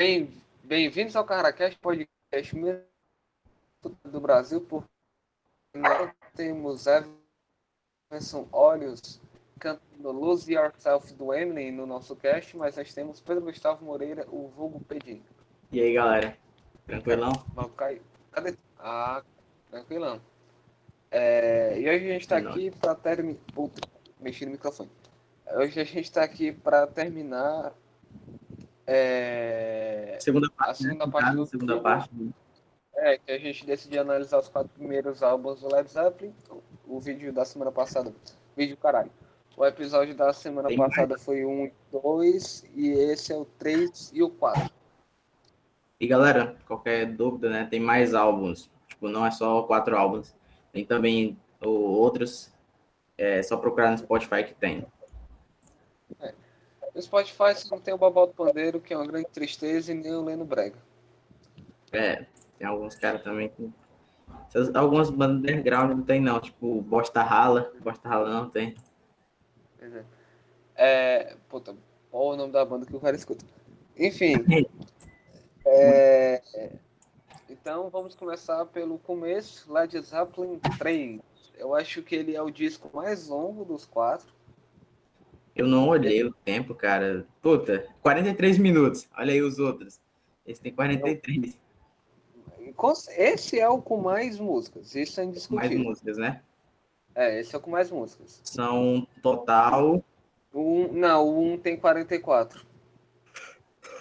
Bem, bem-vindos ao Caracast Podcast do Brasil, por nós temos Everson Olhos cantando Lose Yourself do Eminem no nosso cast, mas nós temos Pedro Gustavo Moreira, o vulgo Pedinho. E aí, galera? Tranquilão? Vamos cair. Cadê? Ah, tranquilão. É, e hoje a gente está aqui para terminar. Puta, mexi no microfone. Hoje a gente está aqui para terminar. É, segunda parte. A segunda né? parte do segunda filme. parte. É, que a gente decidiu analisar os quatro primeiros álbuns do Led Zeppelin. O vídeo da semana passada. Vídeo caralho. O episódio da semana Tem passada foi o 1 e 2. E esse é o 3 e o 4. E galera, qualquer dúvida, né? Tem mais álbuns. Tipo, não é só quatro álbuns. Tem também outros. É só procurar no Spotify que tem. No Spotify você não tem o Babal do Pandeiro, que é uma grande tristeza, e nem o Leno Brega. É, tem alguns caras também que. Algumas bandas underground não tem, não. Tipo, Bosta Rala. Bosta Rala não tem. Pois é. É. Puta, qual o nome da banda que o cara escuta? Enfim. é, Então vamos começar pelo começo, Led Zeppelin 3. Eu acho que ele é o disco mais longo dos quatro. Eu não olhei o tempo, cara. Puta, 43 minutos. Olha aí os outros. Esse tem 43. E cons- Esse é o com mais músicas, isso é Mais indiscutível. músicas, né? É, esse é o com mais músicas. São total. Um, não, o 1 tem 44.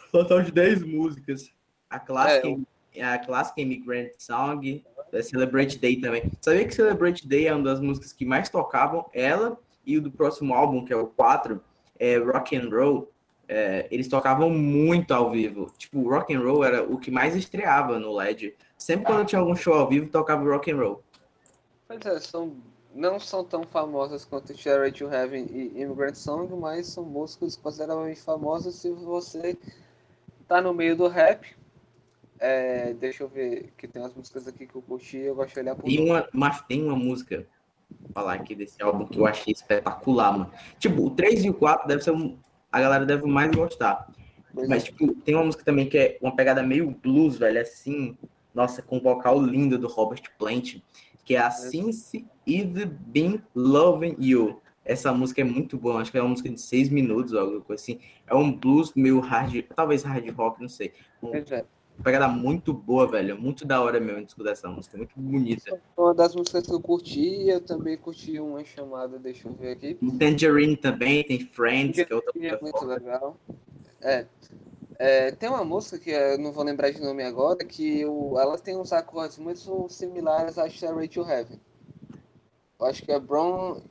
Total de 10 músicas. A clássica, É, a clássica Immigrant Song, Celebrate Day também. Sabia que Celebrate Day é uma das músicas que mais tocavam? Ela e o do próximo álbum, que é o 4, é Rock and Roll. é, eles tocavam muito ao vivo. Tipo, o rock and roll era o que mais estreava no LED. Sempre quando tinha algum show ao vivo, tocava rock and roll. Pois é, são, não são tão famosas quanto Cherry to Heaven e Immigrant Song, mas são músicas consideravelmente famosas se você tá no meio do rap. É, deixa eu ver, que tem umas músicas aqui que eu curti, eu gosto de olhar por Tem uma, mas tem uma música, falar aqui desse álbum que eu achei espetacular, mano. Tipo, o 3 e o 4 deve ser um, a galera deve mais gostar. Mas, é. tipo, tem uma música também que é uma pegada meio blues, velho, assim, nossa, com um vocal lindo do Robert Plant, que é a Since I've Been Loving You. Essa música é muito boa, acho que é uma música de seis minutos coisa assim. É um blues meio hard, talvez hard rock, não sei. É. pegada muito boa, velho, muito da hora mesmo de escutar essa música, muito bonita. Uma das músicas que eu curti, eu também curti uma chamada, deixa eu ver aqui. Tem Tangerine também, tem Friends, que é outra é música muito foda. legal. É. É, tem uma música que eu não vou lembrar de nome agora, que o, ela tem uns acordes muito similares a Cherry to Heaven. Eu acho que é Brown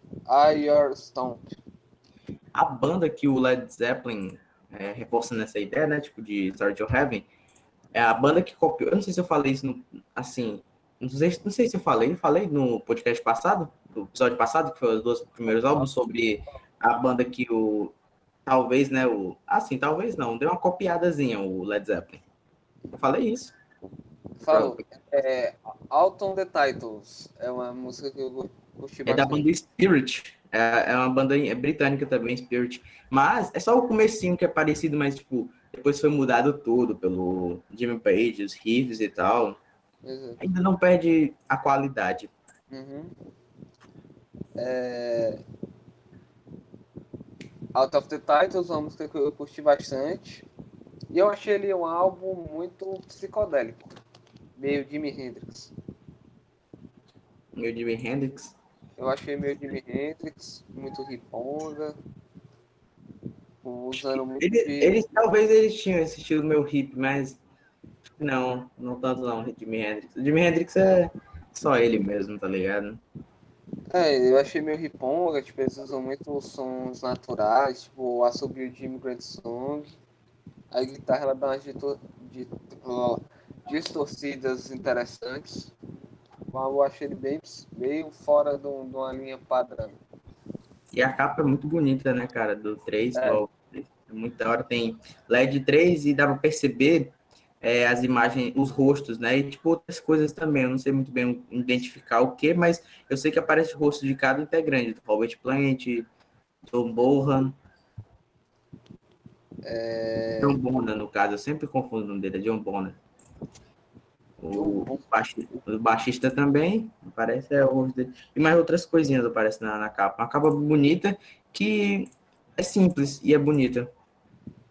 Your Stone. A banda que o Led Zeppelin é, reforçando essa ideia, né, tipo de Start to Heaven, é a banda que copiou. Eu não sei se eu falei isso, no- assim, não sei, não sei se eu falei, falei no podcast passado, no episódio passado, que foi os dois primeiros álbuns, sobre a banda que o. Talvez, né, o. Assim, talvez não, deu uma copiadazinha o Led Zeppelin. Eu falei isso. Falou. É, Out on the Titles. É uma música que eu gu- curti É da bastante. banda Spirit. É, é uma banda britânica também, Spirit. Mas é só o comecinho que é parecido, mas, tipo, depois foi mudado tudo pelo Jimmy Page, os riffs e tal. Ainda não perde a qualidade. Uhum. É... Out of the Titles, uma música que eu curti bastante. E eu achei ele um álbum muito psicodélico. Meio Jimi Hendrix. Meu Jimi Hendrix. Eu achei meio Jimi Hendrix, muito riponga. Usando muito Eles, de... eles- talvez eles tinham esse estilo meio hip, mas não, não tanto não, Jimi Hendrix. O Jimi Hendrix é só ele mesmo, tá ligado? É, eu achei meio riponga, tipo, eles usam muito sons naturais, tipo, o assobio de Immigrant Song. A guitarra ela dá umas dito- di- distorcidas interessantes. Mas eu achei ele bem meio fora de, de uma linha padrão. E a capa é muito bonita, né, cara, do 3. É. ó, é muito da hora. Tem LED 3 e dá pra perceber é, as imagens, os rostos, né? E, tipo, outras coisas também. Eu não sei muito bem identificar o que, mas eu sei que aparece o rosto de cada integrante. Do Robert Plant, Tom Bohan. É... John Bonham, no caso, eu sempre confundo o nome dele, é John Bonham. O, o, baixista, também aparece, é o. E mais outras coisinhas aparecem na, na capa. Uma capa bonita que é simples e é bonita.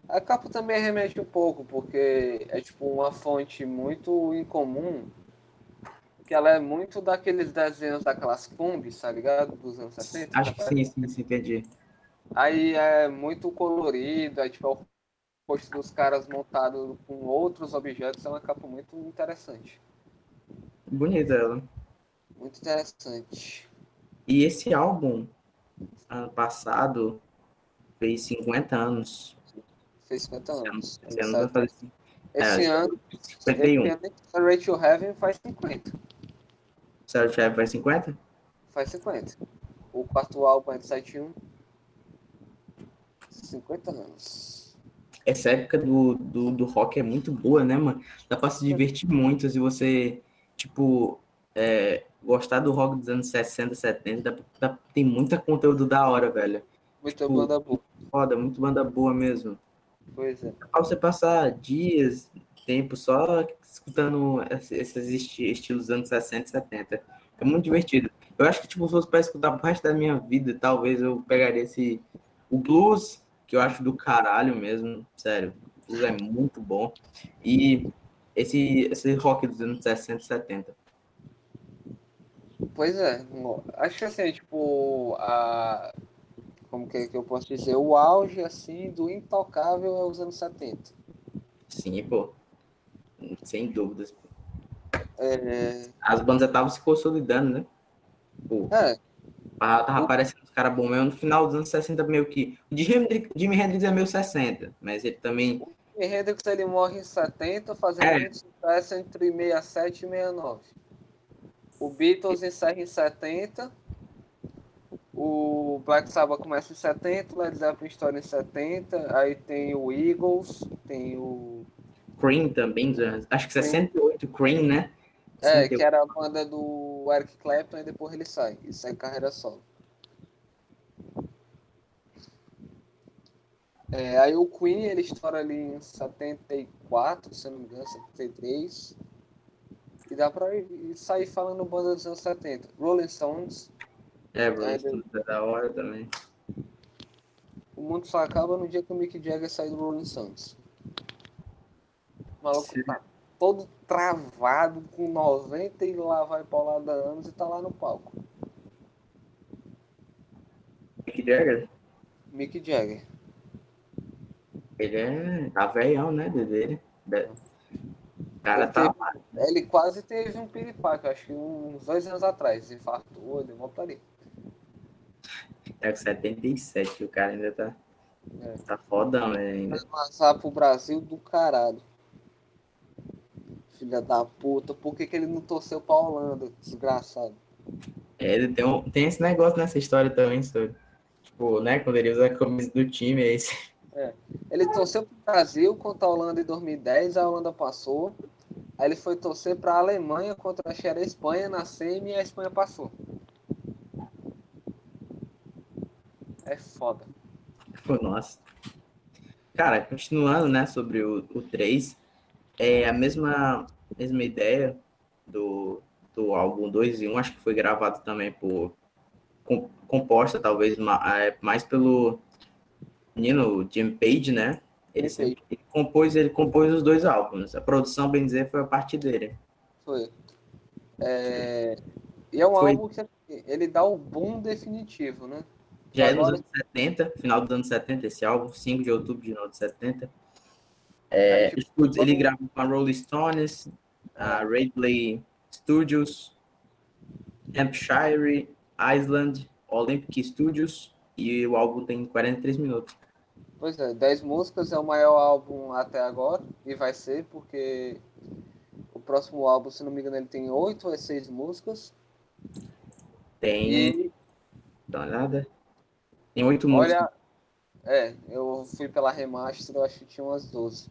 A capa também remete um pouco, porque é tipo uma fonte muito incomum, que ela é muito daqueles desenhos daquelas combis, tá ligado? Dos anos 60. Acho que sim, sim, sim, entendi. Aí é muito colorido, é tipo é o rosto dos caras montado com outros objetos, é uma capa muito interessante. Bonita ela. Muito interessante. E esse álbum, ano passado, fez 50 anos. Fez 50 anos. Esse ano vai fazer Esse É, ano, 51. esse ano, Stairway to Heaven faz 50. Sarah Chef vai 50? Faz 50. O quarto álbum é de 71. 50 anos. Essa época do, do, do rock é muito boa, né, mano? Dá pra se divertir muito se você, tipo, é, gostar do rock dos anos 60, 70. Dá, dá- tem muita conteúdo da hora, velho. Muita Tipo, banda boa. Foda, muito banda boa mesmo. Pois é. Dá pra você passar dias, tempo só escutando esse- esses esti- estilos dos anos 60 e 70. É muito divertido. Eu acho que, tipo, se fosse pra escutar pro resto da minha vida, talvez eu pegaria esse. O blues, que eu acho do caralho mesmo, sério. O blues é muito bom. E esse, esse rock dos anos 60 e 70. Pois é. Acho que assim, tipo, a. Como que, que eu posso dizer? O auge, assim, do intocável é os anos 70. Sim, pô. Sem dúvidas. É. As bandas estavam se consolidando, né? Pô, É, tava tava aparecendo os caras bons mesmo. No final dos anos 60, meio que. O Jimi Hendrix, Jimi Hendrix é meio 60, mas ele também. o Hendrix ele morre em 70, fazendo É. sucesso entre 67 e 69. O Beatles encerra em 70. O Black Sabbath começa em 70, o Led Zeppelin estoura em 70, aí tem o Eagles, tem o. Cream também, acho que 68, Cream, né? É, 68. que era a banda do Eric Clapton e depois ele sai. E sai carreira solo. É, aí o Queen ele estoura ali em 74, se eu não me engano, 73. E dá pra ir- sair falando banda dos anos 70. Rolling Stones, É, Rolling Stones é da hora também. o mundo só acaba no dia que o Mick Jagger sai do Rolling Stones. O maluco Sim. tá todo travado, com 90 e lá vai paulada anos e tá lá no palco. Mick Jagger, Mick Jagger. ele é. Tá velhão, né? Dele. De- O cara Ele tá. Ele quase teve um piripaque, acho que uns dois anos atrás. Infartou, deu uma ali. É com 77, o cara ainda tá. É. Tá fodão ele ainda. Vai passar pro Brasil do caralho. Filha da puta, por que, que ele não torceu pra Holanda, desgraçado? É, tem, um, tem esse negócio nessa história também, sobre. Tipo, né? Quando ele usa a camisa do time, é esse. Ele torceu pro Brasil contra a Holanda em 2010, a Holanda passou. Aí ele foi torcer pra Alemanha contra a Espanha na semi e a Espanha passou. É foda. Nossa. Cara, continuando, né, sobre o, o 3, é a mesma, mesma ideia do, do álbum 2 e 1, acho que foi gravado também por. com- composta, talvez, é, mais pelo menino Jim Page, né? Ele, sempre, ele compôs, ele compôs os dois álbuns. A produção, bem dizer, foi a partir dele. Foi. É, E é um Foi. álbum que ele dá o boom definitivo, né? Já é nos Agora- anos 70, final dos anos 70, esse álbum, 5 de outubro de 1970. É, Aí, tipo, ele gravou com a Rolling Stones, a Radley Studios, Hampshire, Island, Olympic Studios, e o álbum tem 43 minutos. Pois é, 10 músicas é o maior álbum até agora, e vai ser, porque o próximo álbum, se não me engano, ele tem 8 ou 6 músicas. Tem. E Dá olhada. Tem oito músicas. olha, é, eu fui pela remaster, eu acho que tinha umas 12.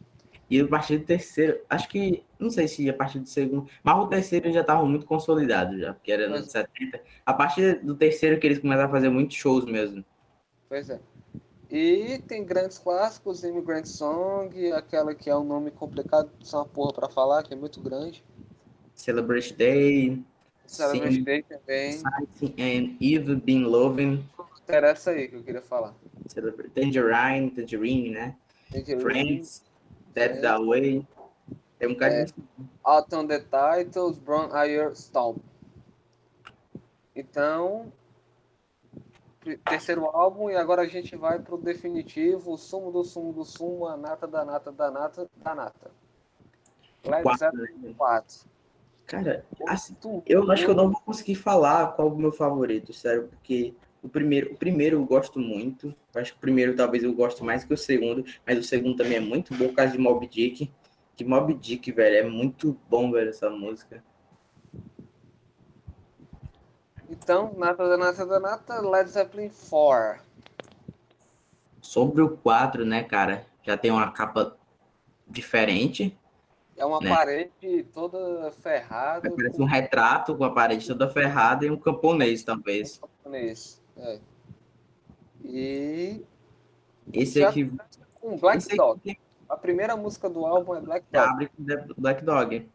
E a partir do terceiro, acho que, não sei se a partir do segundo, mas o terceiro já estava muito consolidado já, porque era nos Mas- 70. A partir do terceiro que eles começaram a fazer muitos shows mesmo. Pois é. E tem grandes clássicos, Immigrant Song, aquela que é um nome complicado, só uma porra pra falar, que é muito grande. Celebrate Day. Celebrate Day também. And You've Been Loving. Era essa aí que eu queria falar. Celebrate Tangerine, Tangerine, né? Tangerine. Friends, That's É. That Way. Tem um cara É. de Out on the Titles, Brown Iron Stomp. Então, terceiro álbum, e agora a gente vai pro definitivo, o sumo do sumo do sumo, a nata da nata da nata da nata. Led Zeppelin né? 4. Cara, assim, eu acho que eu não vou conseguir falar qual é o meu favorito, sério, porque o primeiro, o primeiro eu gosto muito. Eu acho que o primeiro talvez eu goste mais que o segundo, mas o segundo também é muito bom por causa de Mob Dick. Que Mob Dick, velho, é muito bom, velho, essa música. Então, nata da nata da nata, Led Zeppelin 4. Sobre o 4, né, cara, já tem uma capa diferente. É uma Né? parede toda ferrada. Parece um retrato com a parede toda ferrada e um camponês, talvez. japonês. É. E Esse Já- aqui, com Black esse Dog. aqui A primeira música do álbum é Black Dog. abre com Black Dog.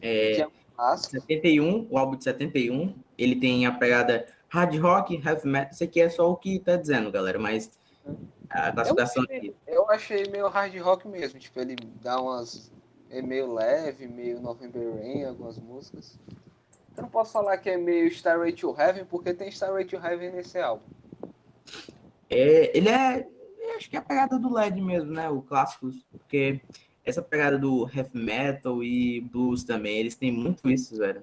É, Que é um clássico. 71, o álbum de 71, ele tem a pegada hard rock, heavy metal. Isso aqui é só o que tá dizendo, galera, mas a Eu achei, eu achei meio hard rock mesmo. Tipo, ele dá umas. É meio leve, meio November Rain, algumas músicas. Eu não posso falar que é meio Starway to Heaven, porque tem Starway to Heaven nesse álbum. É, ele é, eu acho que é a pegada do LED mesmo, né? O clássico, porque essa pegada do heavy metal e blues também, eles têm muito isso, velho.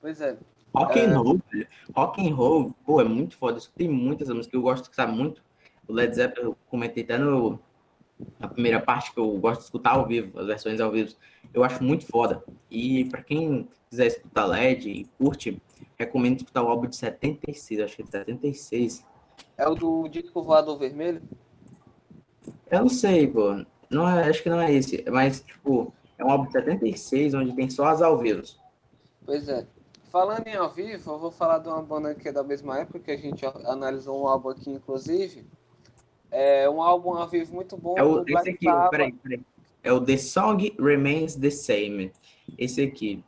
Pois é. Rock É. and roll, velho. Rock and roll, pô, é muito foda. Eu escutei muitas músicas que eu gosto de escutar muito. O Led Zeppelin, eu comentei até no, na primeira parte que eu gosto de escutar ao vivo, as versões ao vivo. Eu acho muito foda. E pra quem quiser escutar LED e curte, recomendo escutar o álbum de 76, acho que é de 76. É o do Disco Voador Vermelho? Eu não sei, pô. Não é, acho que não é esse. Mas, tipo, é um álbum de 76, onde tem só as ao vivo. Pois é. Falando em ao vivo, eu vou falar de uma banda que é da mesma época, que a gente analisou um álbum aqui, inclusive. É um álbum ao vivo muito bom. É o, esse aqui, peraí, peraí. É o The Song Remains the Same. Esse aqui.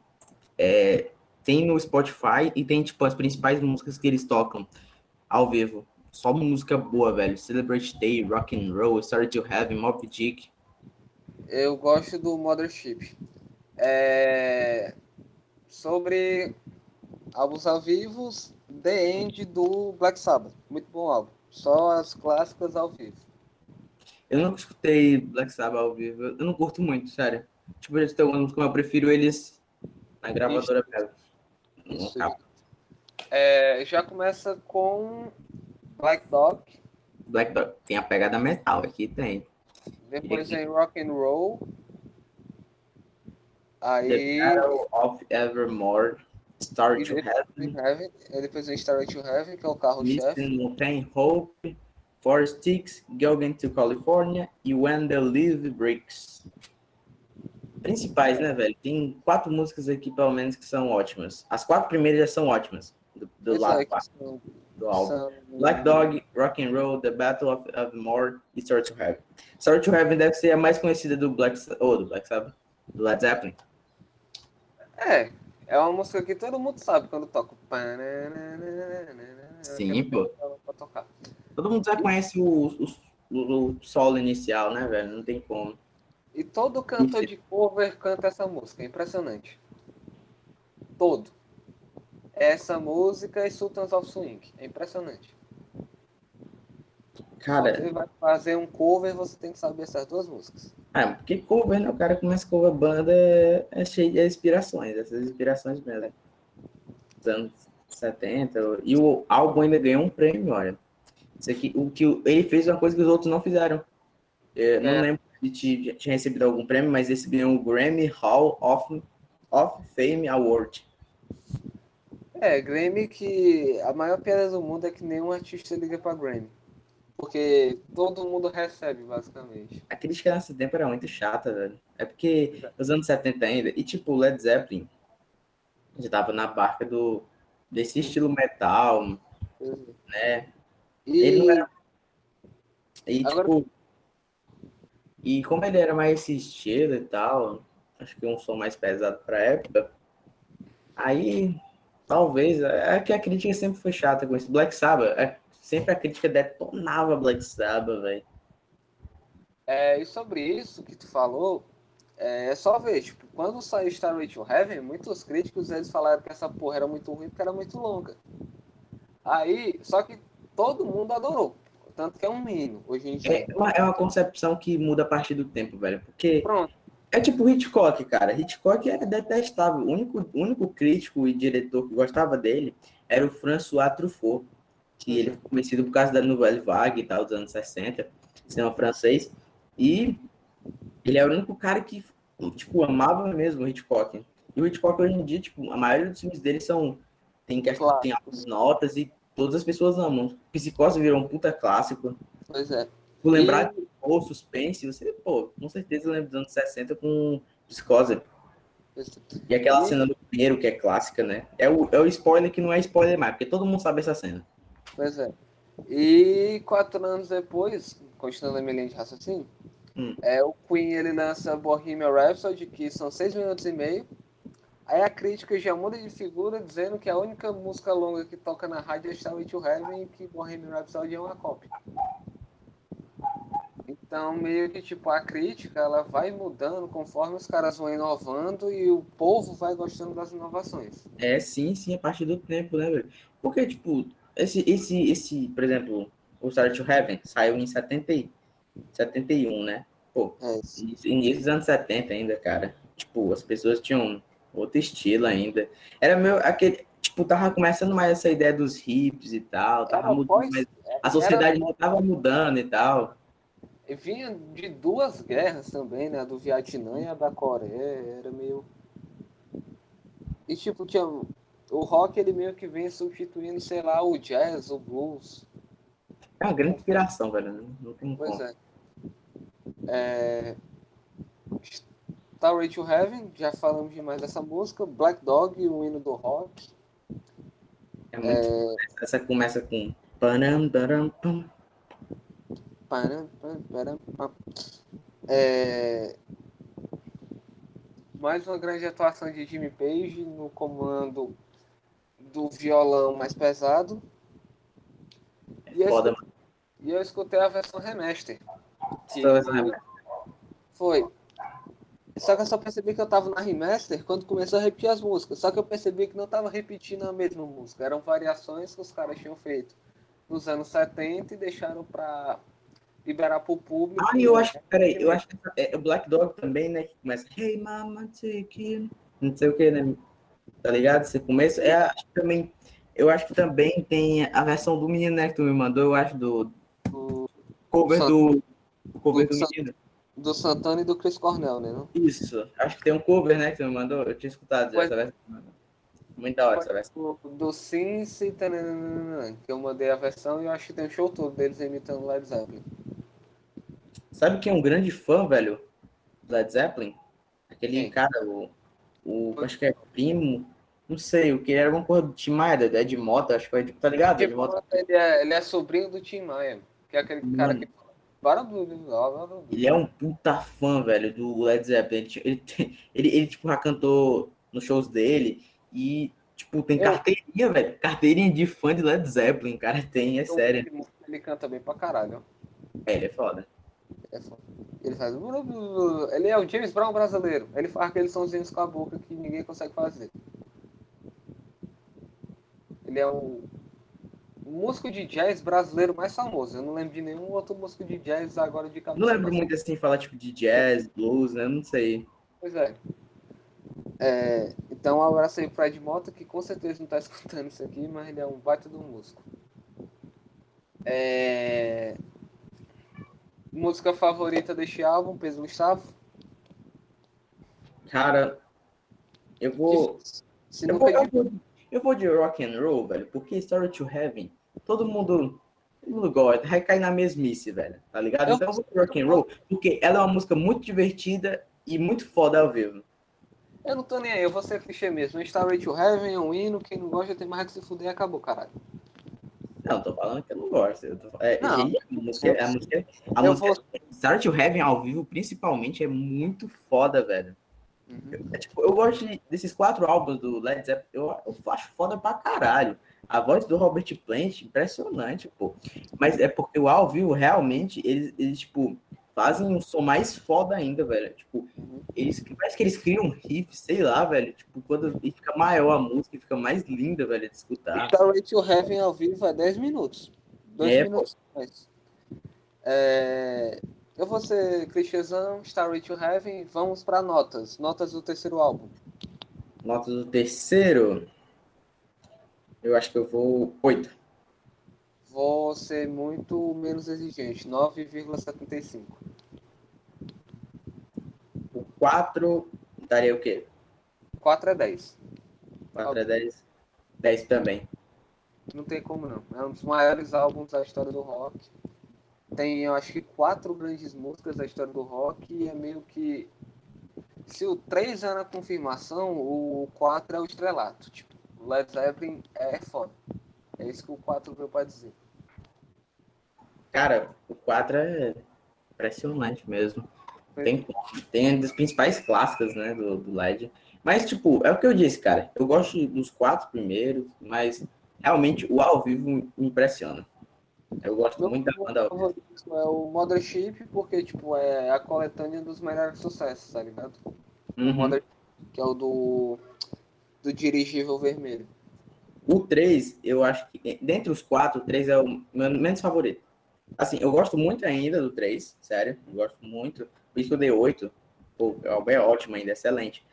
É, tem no Spotify e tem, tipo, as principais músicas que eles tocam ao vivo. Só música boa, velho. Celebrate Day, Rock and Roll, Story to Heaven, Mob Dick. Eu gosto do Mothership. É... Sobre álbuns ao vivo, The End do Black Sabbath. Muito bom álbum. Só as clássicas ao vivo. Eu nunca escutei Black Sabbath ao vivo. Eu não curto muito, sério. Tipo, têm algumas músicas, mas eu prefiro eles na gravadora mesmo. Cabo. É, já começa com Black Dog. Black Dog tem a pegada metal aqui, tem. Depois vem Rock and Roll. The Aí Battle of Evermore, Star to depois Heaven, Heaven, depois vem Starway to Heaven, que é o carro-chefe. Missing Mountain Hope, Four Sticks, Going to California e When the Leaf Breaks. Principais, né, velho? Tem quatro músicas aqui, pelo menos, que são ótimas. As quatro primeiras já são ótimas, do, do lado é, são- do álbum. são- Black Dog, Rock and Roll, The Battle of Evermore e Story to Heaven. Story to Heaven deve ser a mais conhecida do Black, ou do Black Sabbath, do Led Zeppelin. É, é uma música que todo mundo sabe quando toca. Sim, pô. Pra tocar. Todo mundo já conhece o, o, o- solo inicial, né, velho? Não tem como. E todo cantor de cover canta essa música, é impressionante. Todo. Essa música e Sultans of Swing, é impressionante. Cara, Você vai fazer um cover, você tem que saber essas duas músicas. ah, porque cover, né? O cara começa cover banda é, é cheio de inspirações, essas inspirações mesmo. Dos anos 70. E o álbum ainda ganhou um prêmio, olha. Isso aqui, o que ele fez uma coisa que os outros não fizeram. Eu não É. lembro se tinha, tinha recebido algum prêmio, mas ganhou o Grammy Hall of, of Fame Award. É, Grammy que a maior piada do mundo é que nenhum artista liga pra Grammy. Porque todo mundo recebe, basicamente. A crítica nesse tempo era muito chata, velho. É porque nos anos 70 ainda, e tipo, o Led Zeppelin já tava na barca do, desse estilo metal, né? E Ele não era, E, Agora- tipo. E como ele era mais esse estilo e tal, acho que um som mais pesado pra época, aí talvez. É que a crítica sempre foi chata com isso. Black Sabbath, é- sempre a crítica detonava Black Sabbath, velho. É, e sobre isso que tu falou, é, é só ver, tipo, quando saiu Starway to Heaven, muitos críticos eles falaram que essa porra era muito ruim porque era muito longa. Aí, só que todo mundo adorou. Tanto que é um hino, hoje em dia. É uma, é uma concepção que muda a partir do tempo, velho. Porque Pronto, é tipo Hitchcock, cara. Hitchcock é detestável. O único, único crítico e diretor que gostava dele era o François Truffaut, que ele foi conhecido por causa da Nouvelle Vague e tal, dos anos 60, cinema francês. E ele é o único cara que, tipo, amava mesmo o Hitchcock. E o Hitchcock hoje em dia, tipo, a maioria dos filmes dele são. Tem, que- Clássicos. tem altas notas e todas as pessoas amam. Psicose virou um puta clássico. pois é. Por lembrar de ou suspense, você, pô, com certeza lembra dos anos 60 com Psicose. E aquela E- cena do banheiro que é clássica, né? É o, é o spoiler que não é spoiler mais, porque todo mundo sabe essa cena. Pois é. E quatro anos depois, continuando a minha linha de raciocínio, Hum. é, o Queen ele lança Bohemian Rhapsody, que são seis minutos e meio. Aí a crítica já muda de figura, dizendo que a única música longa que toca na rádio é Starway to Heaven e que Bohemian Rhapsody é uma cópia. Então, meio que, tipo, a crítica, ela vai mudando conforme os caras vão inovando e o povo vai gostando das inovações. É, sim, sim, a partir do tempo, né, velho? Porque, tipo, esse, esse, esse, por exemplo, o Start to Heaven saiu em 70, e- 71, né? Pô, É, início dos anos 70 ainda, cara. Tipo, as pessoas tinham outro estilo ainda. Era meu, aquele, tipo, tava começando mais essa ideia dos hips e tal, tava Era mudando, mas a sociedade não tava mudando e tal. E vinha de duas guerras também, né? A do Vietnã e a da Coreia. Era meio. E tipo, tinha. O rock ele meio que vem substituindo, sei lá, o jazz, o blues. É uma grande inspiração, velho. Não, não tem Pois como. é. é... Starway to Heaven, já falamos demais dessa música. Black Dog, o hino do rock. É muito... Essa começa com. É... Mais uma grande atuação de Jimmy Page no comando do violão mais pesado. E eu, Foda, escutei, e eu escutei a versão remaster. que foi. Só que eu só percebi que eu tava na remaster quando começou a repetir as músicas. Só que eu percebi que não tava repetindo a mesma música. Eram variações que os caras tinham feito nos anos 70 e deixaram pra liberar pro público. Ah, eu acho, peraí, eu acho que é o Black Dog também, né? Que começa, hey mama, take it. Não sei o que, né? Tá ligado? Esse começo. É, acho que também. Eu acho que também tem a versão do menino, né? Que tu me mandou, eu acho, do do, cover San- do. Cover do San- menino. Do Santana e do Chris Cornell, né? Não? Isso. Acho que tem um cover, né? Que tu me mandou. Eu tinha escutado já essa versão. Muito da hora essa versão. Do, Cincy, tananana, que eu mandei a versão e eu acho que tem um show todo deles imitando Led Zeppelin. Sabe quem é um grande fã, velho? Do Led Zeppelin? Aquele Quem? cara, o. o acho que é primo. Não sei, o que era alguma coisa do Tim Maia, da Ed Mota, acho que foi, tá ligado? Ed Tipo, Mota. ele, é, ele é sobrinho do Tim Maia, que é aquele cara Mano. que Ele é um puta fã, velho, do Led Zeppelin. Ele, ele, ele, ele, tipo, já cantou nos shows dele e, tipo, tem Eu- carteirinha, velho. Carteirinha de fã de Led Zeppelin, cara, tem, é sério. Ele, ele canta bem pra caralho. É, ele é foda. É foda. Ele faz. Ele é o James Brown brasileiro. Ele faz aqueles sonzinhos com a boca que ninguém consegue fazer. Ele é o músico de jazz brasileiro mais famoso. Eu não lembro de nenhum outro músico de jazz agora de cabeça. Não lembro muito assim, falar, tipo, de jazz, blues, né? Não sei. Pois é. É, então, um abraço aí pro Ed Mota, que com certeza não tá escutando isso aqui, mas ele é um baita do músico. É... Música favorita deste álbum, Peso Gustavo? Cara, eu vou. Se Eu vou, eu vou de rock and roll, velho, porque Story to Heaven, todo mundo, todo mundo gosta, vai cair na mesmice, velho, tá ligado? Eu- Então eu vou rock and roll, porque ela é uma música muito divertida e muito foda ao vivo. Eu não tô nem aí, eu vou ser clichê mesmo. Starway to Heaven é um hino, quem não gosta tem mais que se fuder e acabou, caralho. Não, tô falando que eu não gosto. Eu tô... é, Não. gente, a música, a música, a Eu música Start to Heaven ao vivo, principalmente, é muito foda, velho. Uhum. É, tipo, eu gosto de- desses quatro álbuns do Led Zeppelin, eu, eu acho foda pra caralho. A voz do Robert Plant, impressionante, pô. Mas é porque o ao vivo, realmente, eles, eles tipo, fazem um som mais foda ainda, velho. Tipo, eles, parece que eles criam um riff, sei lá, velho. Tipo, quando e fica maior a música, fica mais linda, velho, de escutar. Starway to Heaven ao vivo é 10 minutos. 2 É, minutos mais. É, Eu vou ser Christianzão, Starway to Heaven. Vamos para notas. Notas do terceiro álbum. Nota do terceiro, eu acho que eu vou 8. Vou ser muito menos exigente. 9,75. O 4 daria o quê? 4 é 10. 4 é 10. 10 também. Não tem como não. É um dos maiores álbuns da história do rock. Tem, eu acho que, quatro grandes músicas da história do rock e é meio que. Se o 3 é na confirmação, o 4 é o estrelato. Tipo, o Led Zeppelin é foda. É isso que o 4 veio pra dizer. Cara, o 4 é impressionante mesmo. Tem, tem das principais clássicas, né, do, do LED. Mas, tipo, é o que eu disse, cara. Eu gosto dos quatro primeiros, mas realmente o ao vivo me impressiona. Eu gosto Meu muito da banda ao vivo. é o Mothership, porque, tipo, é a coletânea dos melhores sucessos, tá ligado? Uhum. Mother- que é o do, do dirigível vermelho. O 3, eu acho que, dentre os quatro, o 3 é o meu menos favorito. Assim, eu gosto muito ainda do 3, sério. Eu gosto muito. Por isso que eu dei 8. Pô, é ótimo ainda, excelente.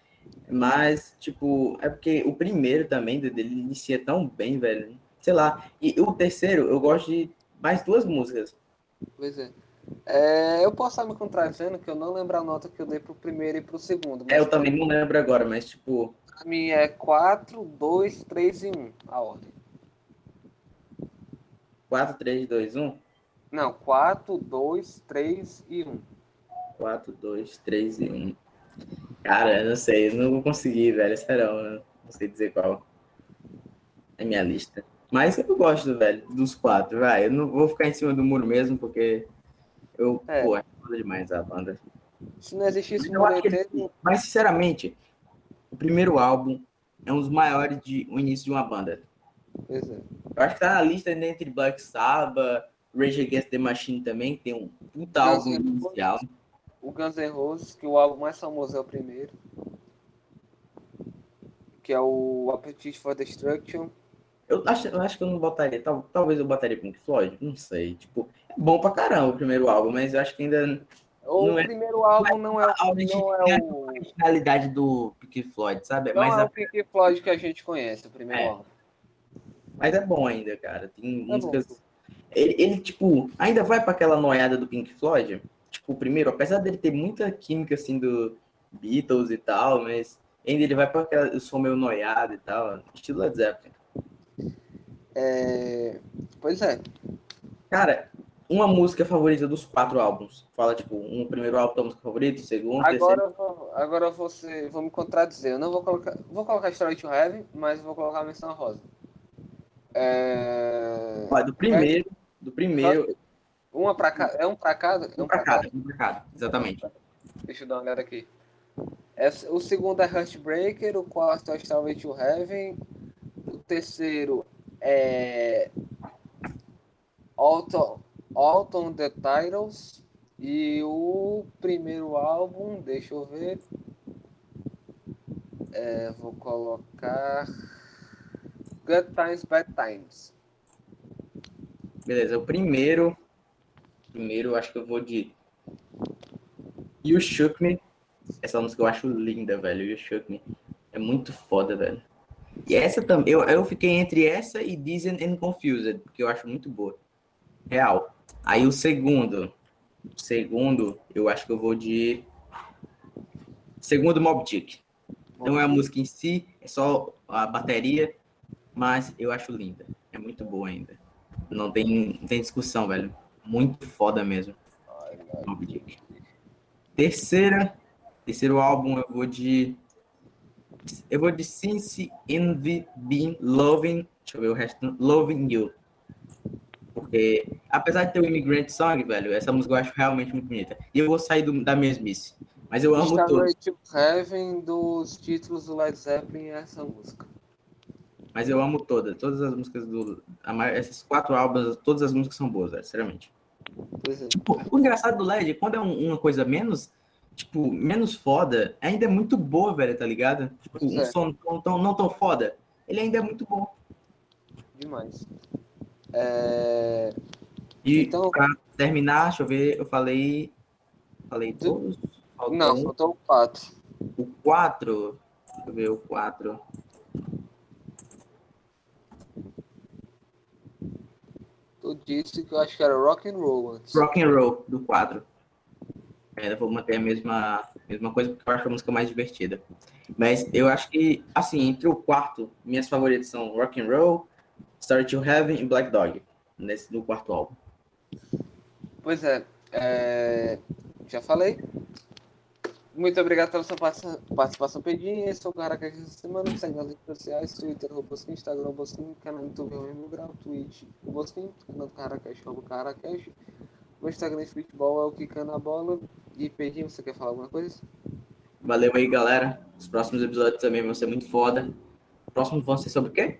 Mas, tipo, é porque o primeiro também dele inicia tão bem, velho. Sei lá. E o terceiro, eu gosto de mais duas músicas. Pois é. É, eu posso estar me contradizendo que eu não lembro a nota que eu dei pro primeiro e pro segundo. É, eu também não lembro agora, mas, tipo, pra mim é 4, 2, 3 e 1 a ordem. 4, 3, 2, 1. Não, 4, 2, 3 e 1. 4, 2, 3 e 1. Cara, eu não sei, eu não vou conseguir, velho. Eu não sei dizer qual é minha lista. Mas eu gosto, velho, dos quatro, vai. Eu não vou ficar em cima do muro mesmo, porque eu, É. pô, é foda demais a banda. Se não existisse um Eu acho que mureteiro, Mas, sinceramente, o primeiro álbum é um dos maiores de o início de uma banda. pois é. Eu acho que tá na lista entre Black Sabbath, Rage Against the Machine também, que tem um puta Guns álbum inicial. o Guns N' Roses, que o álbum mais famoso é o primeiro. Que é o Appetite for Destruction. Eu acho, eu acho que eu não botaria. Tal, talvez eu botaria Pink Floyd. Não sei. Tipo, é bom pra caramba o primeiro álbum, mas eu acho que ainda. O Não é- primeiro álbum não é, a não é o. A finalidade do Pink Floyd, sabe? Não Mas, é é, o Pink Floyd que a gente conhece, o primeiro É. álbum. mas é bom ainda, cara. Tem É músicas. Ele, ele, tipo, ainda vai pra aquela noiada do Pink Floyd. Tipo, o primeiro, apesar dele ter muita química, assim, do Beatles e tal, mas ainda ele vai pra aquela. Eu sou meio noiado e tal. Estilo Led Zeppelin. É, Pois é. Cara, uma música favorita dos quatro álbuns. Fala, tipo, um primeiro álbum da música favorita, o segundo, terceiro. Agora, eu vou- agora você vou me contradizer. Eu não vou colocar. Vou colocar Story to Heaven, mas vou colocar a menção rosa. É... Ó, do primeiro, do primeiro, Uma pra cada. É um pra cada? É um pra cada, um pra cada, exatamente. Deixa eu dar uma olhada aqui. O segundo é Heartbreaker, o quarto é Starway to Heaven, o terceiro é Autumn, Autumn the Titles e o primeiro álbum, deixa eu ver, é, vou colocar Good Times, Bad Times. Beleza, o primeiro, primeiro acho que eu vou de You Shook Me. Essa música eu acho linda, velho. You Shook Me. É muito foda, velho. E essa também, eu, eu fiquei entre essa e Dizzy and Confused, porque eu acho muito boa. Real. Aí o segundo, segundo, eu acho que eu vou de segundo Mob Dick. Não é a música em si, é só a bateria, mas eu acho linda. É muito boa ainda. Não tem, não tem discussão, velho. Muito foda mesmo. Moby Dick. Terceira, terceiro álbum eu vou de eu vou de Since Envy Been Loving, deixa eu ver o resto, Loving You. Porque, apesar de ter o Immigrant Song, velho, essa música eu acho realmente muito bonita. E eu vou sair do, da mesmice. Mas eu amo todos. to Heaven dos títulos do Led Zeppelin é essa música. Mas eu amo todas. Todas as músicas do. A, esses quatro álbuns, todas as músicas são boas, velho, sinceramente. Pois é. Tipo, o engraçado do LED, quando é um, uma coisa menos, tipo, menos foda, ainda é muito boa, velho, tá ligado? Tipo, Pois um é. som tão, tão- não tão foda, ele ainda é muito bom. Demais. É... E Então- pra terminar, deixa eu ver, eu falei. Falei todos? Faltou Não, um. faltou quatro. O 4. Deixa eu ver o 4. Tu disse que eu acho que era rock and roll antes. Rock and Roll, do 4. Ainda vou manter a mesma, mesma coisa, porque eu acho a música mais divertida. Mas eu acho que, assim, entre o quarto, minhas favoritas são Rock and Roll, Story to Heaven e Black Dog, nesse, no quarto álbum. Pois é, é, já falei. Muito obrigado pela sua participa- participação, Pedinho. Esse é o Caracas essa semana. Segue nas redes sociais, Twitter, Robosquim, Instagram, Robosquim, canal no YouTube, é mesmo grau, Twitch, Robosquim, canal do Caracas, Robo Caracas. O Instagram de futebol é o Kikando a Bola. E Pedinho, você quer falar alguma coisa? Valeu aí, galera. Os próximos episódios também vão ser muito foda. O próximo vão ser sobre o quê?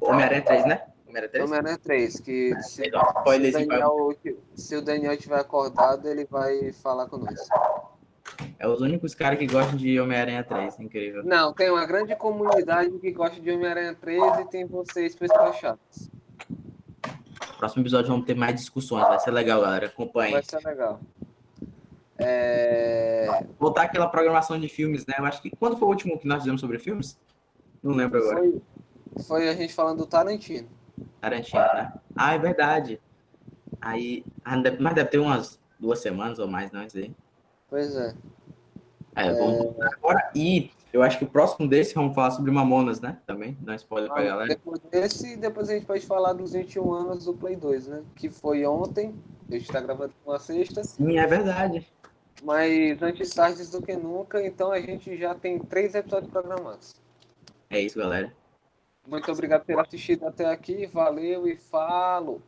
Homem-Aranha 3, né? Homem-Aranha 3? Homem-Aranha 3, que se, Legal. se, pra- Daniel, se o Daniel tiver acordado, ele vai falar nós. É os únicos caras que gostam de Homem-Aranha 3, incrível. Não, tem uma grande comunidade que gosta de Homem-Aranha 3 e tem vocês pessoas chatas. Próximo episódio vamos ter mais discussões, vai ser legal, galera. Acompanhem. Vai ser legal. É... Voltar aquela programação de filmes, né? Eu acho que quando foi o último que nós fizemos sobre filmes? Não lembro agora. Foi, foi a gente falando do Tarantino. Tarantino, né? Ah, é verdade. Aí, ah, mas deve ter umas duas semanas ou mais, não sei. Pois é. É, vamos voltar agora. E eu acho que o próximo desse vamos falar sobre Mamonas, né? Também, dá um spoiler pra galera. Depois desse, depois a gente pode falar dos 21 anos do Play 2, né? Que foi ontem. A gente tá gravando uma sexta. Sim, é verdade. Mas antes tarde do que nunca, então a gente já tem três episódios programados. É isso, galera. Muito obrigado por ter assistido até aqui. Valeu e falo!